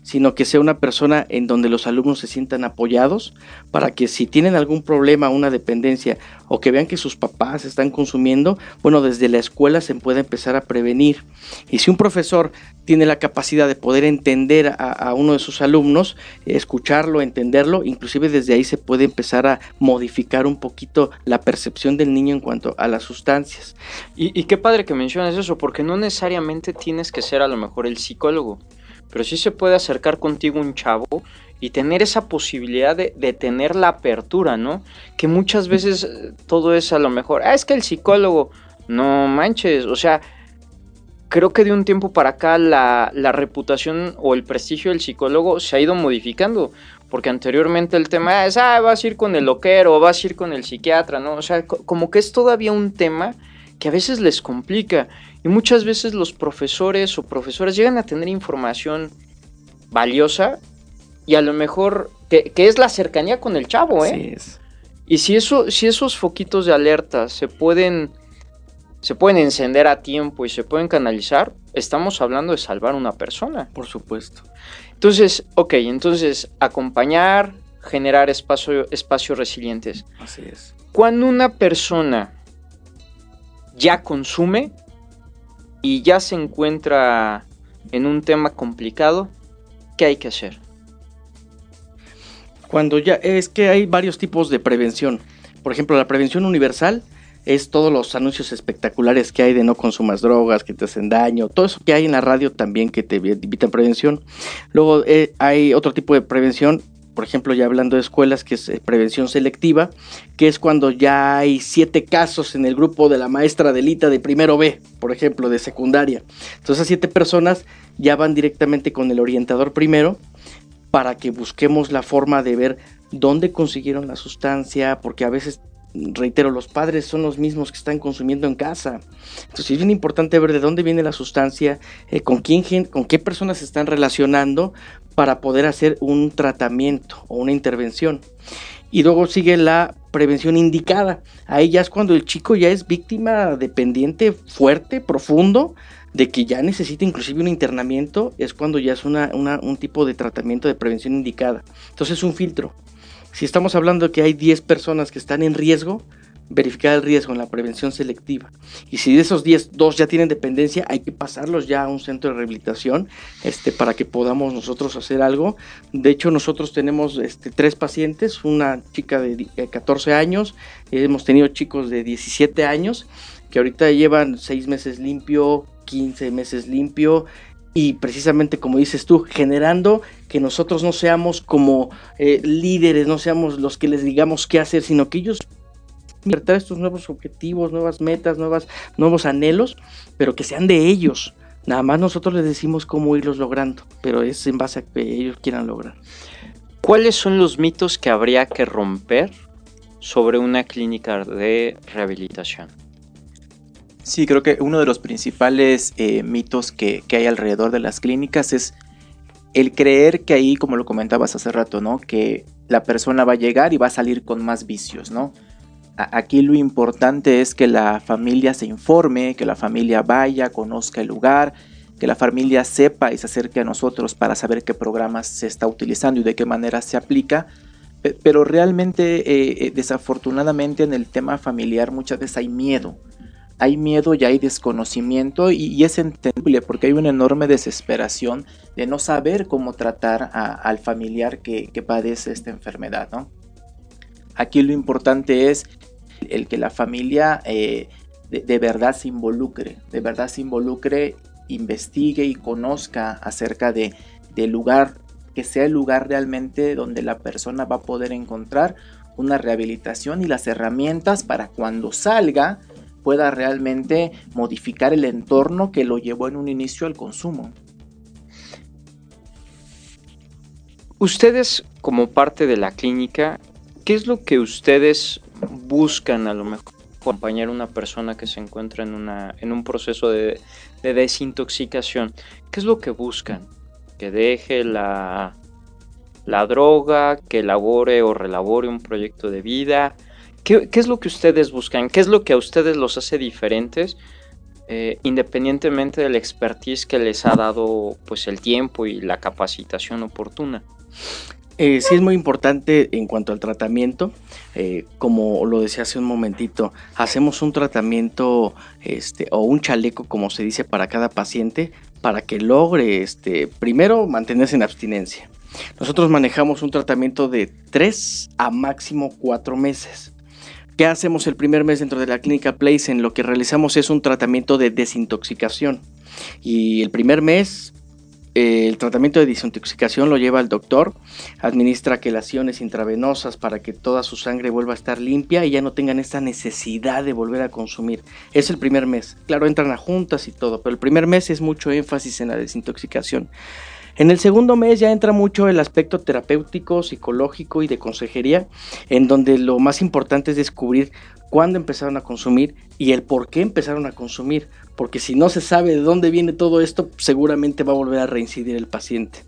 sino que sea una persona en donde los alumnos se sientan apoyados para que si tienen algún problema, una dependencia o que vean que sus papás están consumiendo, bueno, desde la escuela se puede empezar a prevenir. Y si un profesor tiene la capacidad de poder entender a, uno de sus alumnos, escucharlo, entenderlo, inclusive desde ahí se puede empezar a modificar un poquito la percepción del niño en cuanto a las sustancias. Y, y qué padre que menciones eso, porque no necesariamente tienes que ser a lo mejor el psicólogo, pero sí se puede acercar contigo un chavo y tener esa posibilidad de, tener la apertura, ¿no? Que muchas veces eh, todo es a lo mejor, ah, es que el psicólogo, no manches, o sea, creo que de un tiempo para acá la, reputación o el prestigio del psicólogo se ha ido modificando. Porque anteriormente el tema es, ah, vas a ir con el loquero, vas a ir con el psiquiatra, ¿no? O sea, como que es todavía un tema que a veces les complica. Y muchas veces los profesores o profesoras llegan a tener información valiosa y a lo mejor que, es la cercanía con el chavo, ¿eh? es. Y si, eso, si esos foquitos de alerta se pueden se pueden encender a tiempo y se pueden canalizar, estamos hablando de salvar una persona. Por supuesto. Entonces, ok, entonces acompañar, generar espacio, espacios resilientes. Así es. Cuando una persona ya consume y ya se encuentra en un tema complicado, ¿qué hay que hacer? Cuando ya es que hay varios tipos de prevención. Por ejemplo, la prevención universal es todos los anuncios espectaculares que hay de no consumas drogas, que te hacen daño, todo eso que hay en la radio también que te invitan prevención. Luego eh, hay otro tipo de prevención, por ejemplo, ya hablando de escuelas, que es eh, prevención selectiva, que es cuando ya hay siete casos en el grupo de la maestra delita de primero B, por ejemplo, de secundaria. Entonces, esas siete personas ya van directamente con el orientador primero para que busquemos la forma de ver dónde consiguieron la sustancia, porque a veces reitero, los padres son los mismos que están consumiendo en casa. Entonces es bien importante ver de dónde viene la sustancia, eh, con quién, con qué personas se están relacionando para poder hacer un tratamiento o una intervención. Y luego sigue la prevención indicada. Ahí ya es cuando el chico ya es víctima dependiente fuerte, profundo, de que ya necesita inclusive un internamiento, es cuando ya es una, un tipo de tratamiento de prevención indicada. Entonces es un filtro. Si estamos hablando que hay 10 personas que están en riesgo, verificar el riesgo en la prevención selectiva. Y si de esos 10, dos ya tienen dependencia, hay que pasarlos ya a un centro de rehabilitación este, para que podamos nosotros hacer algo. De hecho, nosotros tenemos este, tres pacientes, una chica de 14 años, hemos tenido chicos de 17 años que ahorita llevan 6 meses limpio, 15 meses limpio y precisamente como dices tú, generando que nosotros no seamos como eh, líderes, no seamos los que les digamos qué hacer, sino que ellos traer estos nuevos objetivos, nuevas metas, nuevas, nuevos anhelos, pero que sean de ellos. Nada más nosotros les decimos cómo irlos logrando, pero es en base a que ellos quieran lograr. ¿Cuáles son los mitos que habría que romper sobre una clínica de rehabilitación? Sí, creo que uno de los principales eh, mitos que, hay alrededor de las clínicas es el creer que ahí, como lo comentabas hace rato, ¿no? Que la persona va a llegar y va a salir con más vicios, ¿no? Aquí lo importante es que la familia se informe, que la familia vaya, conozca el lugar, que la familia sepa y se acerque a nosotros para saber qué programas se está utilizando y de qué manera se aplica. Pero realmente, eh, eh, desafortunadamente, en el tema familiar muchas veces hay miedo hay miedo y hay desconocimiento y, es entendible porque hay una enorme desesperación de no saber cómo tratar al familiar que, padece esta enfermedad. ¿no? Aquí lo importante es el que la familia eh, de, verdad se involucre, de verdad se involucre, investigue y conozca acerca de, del lugar, que sea el lugar realmente donde la persona va a poder encontrar una rehabilitación y las herramientas para cuando salga pueda realmente modificar el entorno que lo llevó en un inicio al consumo. Ustedes, como parte de la clínica, ¿qué es lo que ustedes buscan a lo mejor acompañar a una persona que se encuentra en, una, en un proceso de, de desintoxicación? ¿Qué es lo que buscan? Que deje la, la droga, que elabore o relabore un proyecto de vida, ¿Qué, es lo que ustedes buscan? ¿Qué es lo que a ustedes los hace diferentes eh, independientemente del expertise que les ha dado pues el tiempo y la capacitación oportuna. Eh, sí es muy importante en cuanto al tratamiento, eh, como lo decía hace un momentito, hacemos un tratamiento este, o un chaleco, como se dice, para cada paciente, para que logre, este, primero, mantenerse en abstinencia. Nosotros manejamos un tratamiento de 3 a máximo 4 meses. ¿Qué hacemos el primer mes dentro de la clínica Place? En lo que realizamos es un tratamiento de desintoxicación. Y el primer mes el tratamiento de desintoxicación lo lleva el doctor, administra quelaciones intravenosas para que toda su sangre vuelva a estar limpia y ya no tengan esta necesidad de volver a consumir. Es el primer mes. Claro, entran a juntas y todo, pero el primer mes es mucho énfasis en la desintoxicación. En el segundo mes ya entra mucho el aspecto terapéutico, psicológico y de consejería, en donde lo más importante es descubrir cuándo empezaron a consumir y el por qué empezaron a consumir, porque si no se sabe de dónde viene todo esto, seguramente va a volver a reincidir el paciente.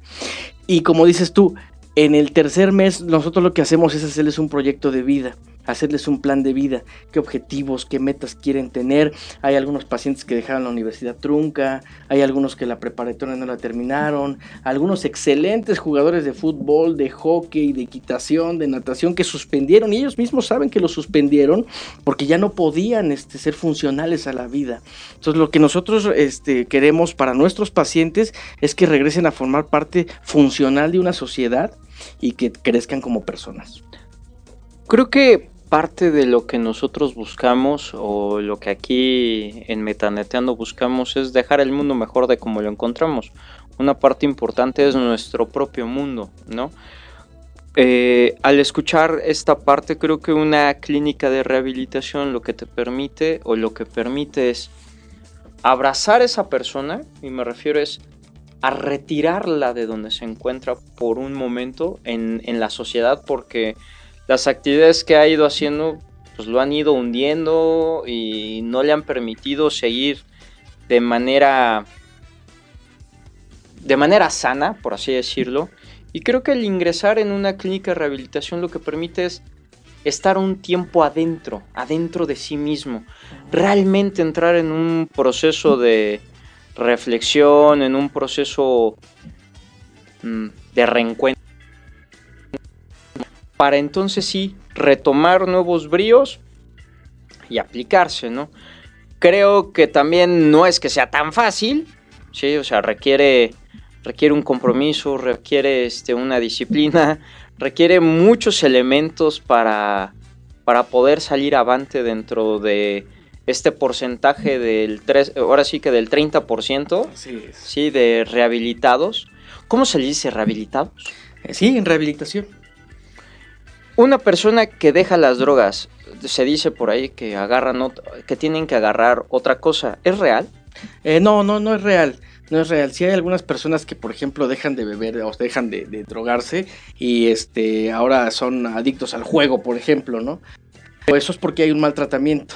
Y como dices tú, en el tercer mes nosotros lo que hacemos es hacerles un proyecto de vida hacerles un plan de vida, qué objetivos, qué metas quieren tener. Hay algunos pacientes que dejaron la universidad trunca, hay algunos que la preparatoria no la terminaron, algunos excelentes jugadores de fútbol, de hockey, de equitación, de natación que suspendieron y ellos mismos saben que lo suspendieron porque ya no podían este, ser funcionales a la vida. Entonces lo que nosotros este, queremos para nuestros pacientes es que regresen a formar parte funcional de una sociedad y que crezcan como personas. Creo que parte de lo que nosotros buscamos o lo que aquí en Metaneteando buscamos es dejar el mundo mejor de como lo encontramos. Una parte importante es nuestro propio mundo, ¿no? Eh, al escuchar esta parte creo que una clínica de rehabilitación lo que te permite o lo que permite es abrazar a esa persona y me refiero es a retirarla de donde se encuentra por un momento en, en la sociedad porque las actividades que ha ido haciendo pues lo han ido hundiendo y no le han permitido seguir de manera de manera sana, por así decirlo. Y creo que el ingresar en una clínica de rehabilitación lo que permite es estar un tiempo adentro, adentro de sí mismo, realmente entrar en un proceso de reflexión, en un proceso mm, de reencuentro para entonces sí retomar nuevos bríos y aplicarse, ¿no? Creo que también no es que sea tan fácil, ¿sí? O sea, requiere, requiere un compromiso, requiere este, una disciplina, requiere muchos elementos para, para poder salir avante dentro de este porcentaje del 3, ahora sí que del 30%, sí, de rehabilitados. ¿Cómo se le dice rehabilitados? Sí, en rehabilitación. Una persona que deja las drogas, se dice por ahí que agarran que tienen que agarrar otra cosa. ¿Es real? Eh, no, no, no es real. No es real. Si hay algunas personas que, por ejemplo, dejan de beber o dejan de, drogarse y este ahora son adictos al juego, por ejemplo, ¿no? eso es porque hay un maltratamiento.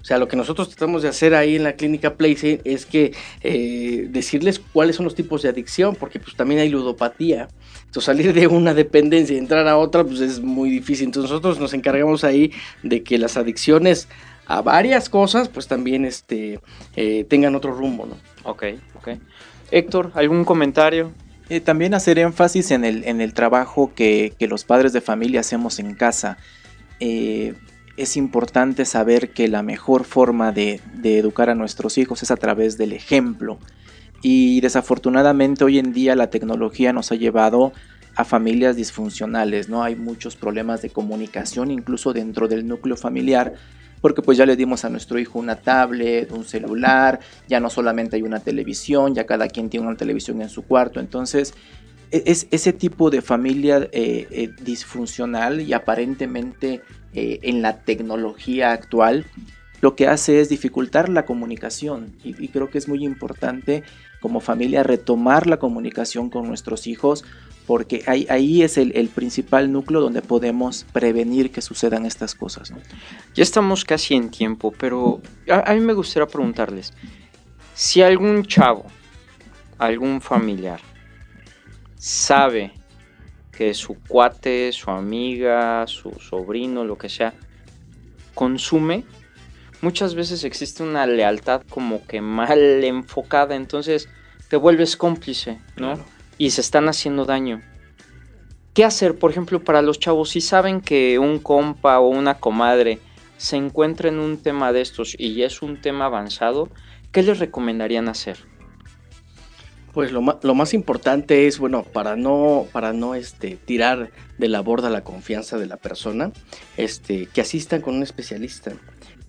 O sea, lo que nosotros tratamos de hacer ahí en la clínica Place es que eh, decirles cuáles son los tipos de adicción, porque pues también hay ludopatía. Entonces salir de una dependencia y entrar a otra pues es muy difícil. Entonces nosotros nos encargamos ahí de que las adicciones a varias cosas pues también este, eh, tengan otro rumbo, ¿no? Ok, ok. Héctor, ¿algún comentario? Eh, también hacer énfasis en el, en el trabajo que, que, los padres de familia hacemos en casa. Eh, es importante saber que la mejor forma de, educar a nuestros hijos es a través del ejemplo. Y desafortunadamente hoy en día la tecnología nos ha llevado a familias disfuncionales, ¿no? Hay muchos problemas de comunicación incluso dentro del núcleo familiar, porque pues ya le dimos a nuestro hijo una tablet, un celular, ya no solamente hay una televisión, ya cada quien tiene una televisión en su cuarto, entonces e, es ese tipo de familia eh, eh, disfuncional y aparentemente eh, en la tecnología actual, lo que hace es dificultar la comunicación y, creo que es muy importante como familia retomar la comunicación con nuestros hijos porque ahí, ahí es el, principal núcleo donde podemos prevenir que sucedan estas cosas. Ya estamos casi en tiempo, pero a, mí me gustaría preguntarles, si algún chavo, algún familiar, sabe que su cuate, su amiga, su sobrino, lo que sea, consume, muchas veces existe una lealtad como que mal enfocada, entonces te vuelves cómplice, ¿no? Y se están haciendo daño. ¿Qué hacer, por ejemplo, para los chavos si saben que un compa o una comadre se encuentra en un tema de estos y es un tema avanzado? ¿Qué les recomendarían hacer? Pues lo, lo, más importante es, bueno, para no, para no este, tirar de la borda la confianza de la persona, este, que asistan con un especialista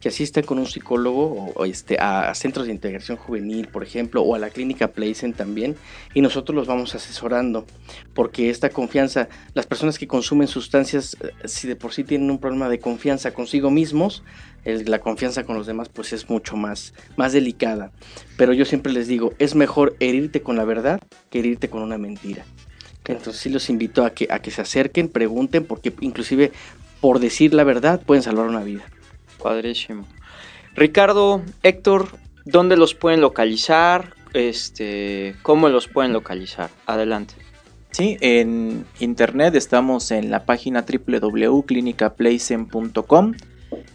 que asistan con un psicólogo o, este, a, centros de integración juvenil, por ejemplo, o a la clínica Playsen también, y nosotros los vamos asesorando, porque esta confianza, las personas que consumen sustancias, eh, si de por sí tienen un problema de confianza consigo mismos, la confianza con los demás pues es mucho más, más delicada. Pero yo siempre les digo, es mejor herirte con la verdad que herirte con una mentira. Entonces sí los invito a que, a que se acerquen, pregunten, porque inclusive por decir la verdad pueden salvar una vida. Padrísimo. Ricardo, Héctor, ¿dónde los pueden localizar? Este, ¿Cómo los pueden localizar? Adelante. Sí, en internet estamos en la página www.clinicaplacen.com.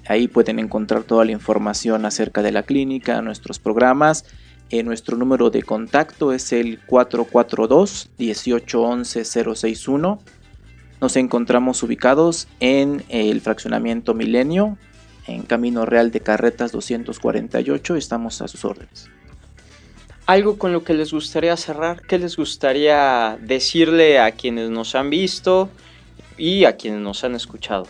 Ahí pueden encontrar toda la información acerca de la clínica, nuestros programas. Eh, nuestro número de contacto es el 442 1811 061. Nos encontramos ubicados en el fraccionamiento Milenio, en Camino Real de Carretas 248. Estamos a sus órdenes. Algo con lo que les gustaría cerrar, ¿qué les gustaría decirle a quienes nos han visto y a quienes nos han escuchado?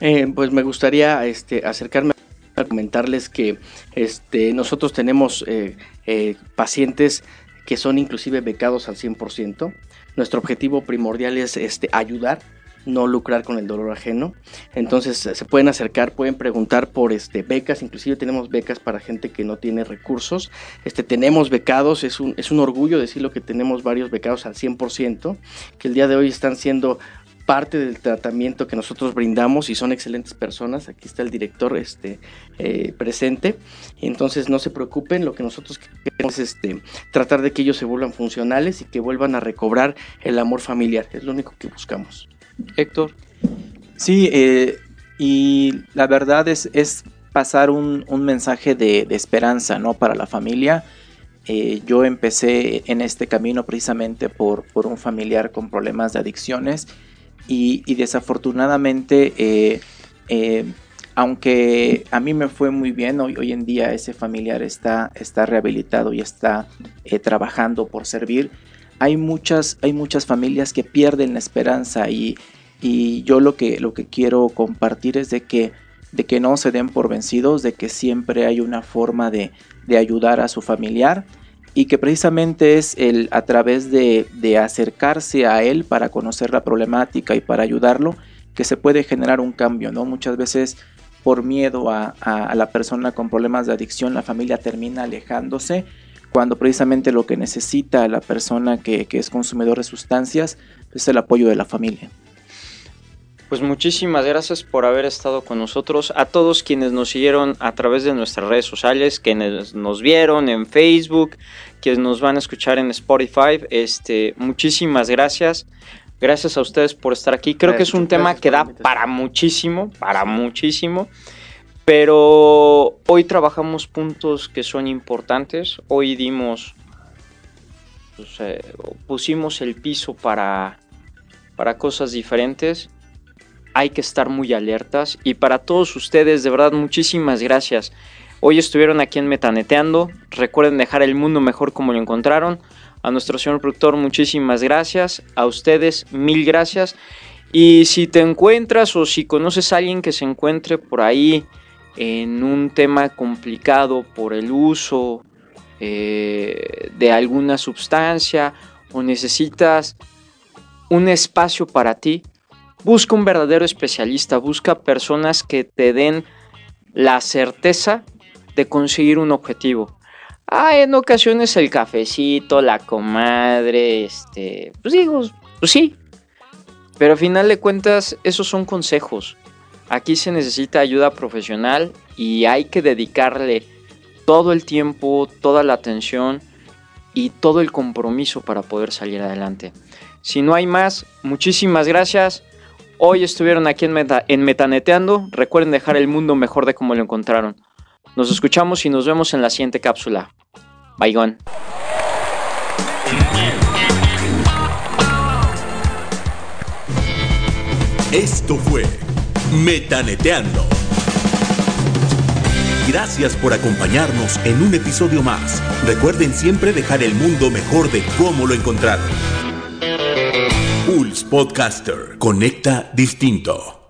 Eh, pues me gustaría este, acercarme a comentarles que este, nosotros tenemos eh, eh, pacientes que son inclusive becados al 100%. Nuestro objetivo primordial es este, ayudar no lucrar con el dolor ajeno. Entonces se pueden acercar, pueden preguntar por este, becas, inclusive tenemos becas para gente que no tiene recursos. Este, tenemos becados, es un, es un orgullo decirlo que tenemos varios becados al 100%, que el día de hoy están siendo parte del tratamiento que nosotros brindamos y son excelentes personas. Aquí está el director este, eh, presente. Entonces no se preocupen, lo que nosotros queremos es este, tratar de que ellos se vuelvan funcionales y que vuelvan a recobrar el amor familiar. Es lo único que buscamos. Héctor. Sí, eh, y la verdad es, es pasar un, mensaje de, esperanza ¿no? para la familia. Eh, yo empecé en este camino precisamente por, por, un familiar con problemas de adicciones y, desafortunadamente, eh, aunque a mí me fue muy bien, hoy, hoy en día ese familiar está, está rehabilitado y está trabajando por servir, hay muchas, hay muchas familias que pierden la esperanza y, yo lo que, lo que quiero compartir es de que, de que no se den por vencidos, de que siempre hay una forma de, ayudar a su familiar y que precisamente es el a través de, acercarse a él para conocer la problemática y para ayudarlo que se puede generar un cambio, ¿no? Muchas veces por miedo a, a la persona con problemas de adicción la familia termina alejándose cuando precisamente lo que necesita la persona que, es consumidor de sustancias es el apoyo de la familia. Pues muchísimas gracias por haber estado con nosotros. A todos quienes nos siguieron a través de nuestras redes sociales, quienes nos vieron en Facebook, quienes nos van a escuchar en Spotify, este, muchísimas gracias. Gracias a ustedes por estar aquí. Creo que es un tema que da para muchísimo, para muchísimo. Pero hoy trabajamos puntos que son importantes. Hoy dimos, pues, eh, pusimos el piso para, para cosas diferentes. Hay que estar muy alertas. Y para todos ustedes, de verdad, muchísimas gracias. Hoy estuvieron aquí en Metaneteando. Recuerden dejar el mundo mejor como lo encontraron. A nuestro señor productor, muchísimas gracias. A ustedes, mil gracias. Y si te encuentras o si conoces a alguien que se encuentre por ahí en un tema complicado por el uso eh, de alguna sustancia o necesitas un espacio para ti, busca un verdadero especialista, busca personas que te den la certeza de conseguir un objetivo. Ah, en ocasiones el cafecito, la comadre, este, pues digo, pues sí. Pero al final de cuentas, esos son consejos. Aquí se necesita ayuda profesional y hay que dedicarle todo el tiempo, toda la atención y todo el compromiso para poder salir adelante. Si no hay más, muchísimas gracias. Hoy estuvieron aquí en, en Metaneteando. Recuerden dejar el mundo mejor de como lo encontraron. Nos escuchamos y nos vemos en la siguiente cápsula. Bye, gone. Esto fue Metaneteando. Gracias por acompañarnos en un episodio más. Recuerden siempre dejar el mundo mejor de cómo lo encontraron. Pulse Podcaster. Conecta distinto.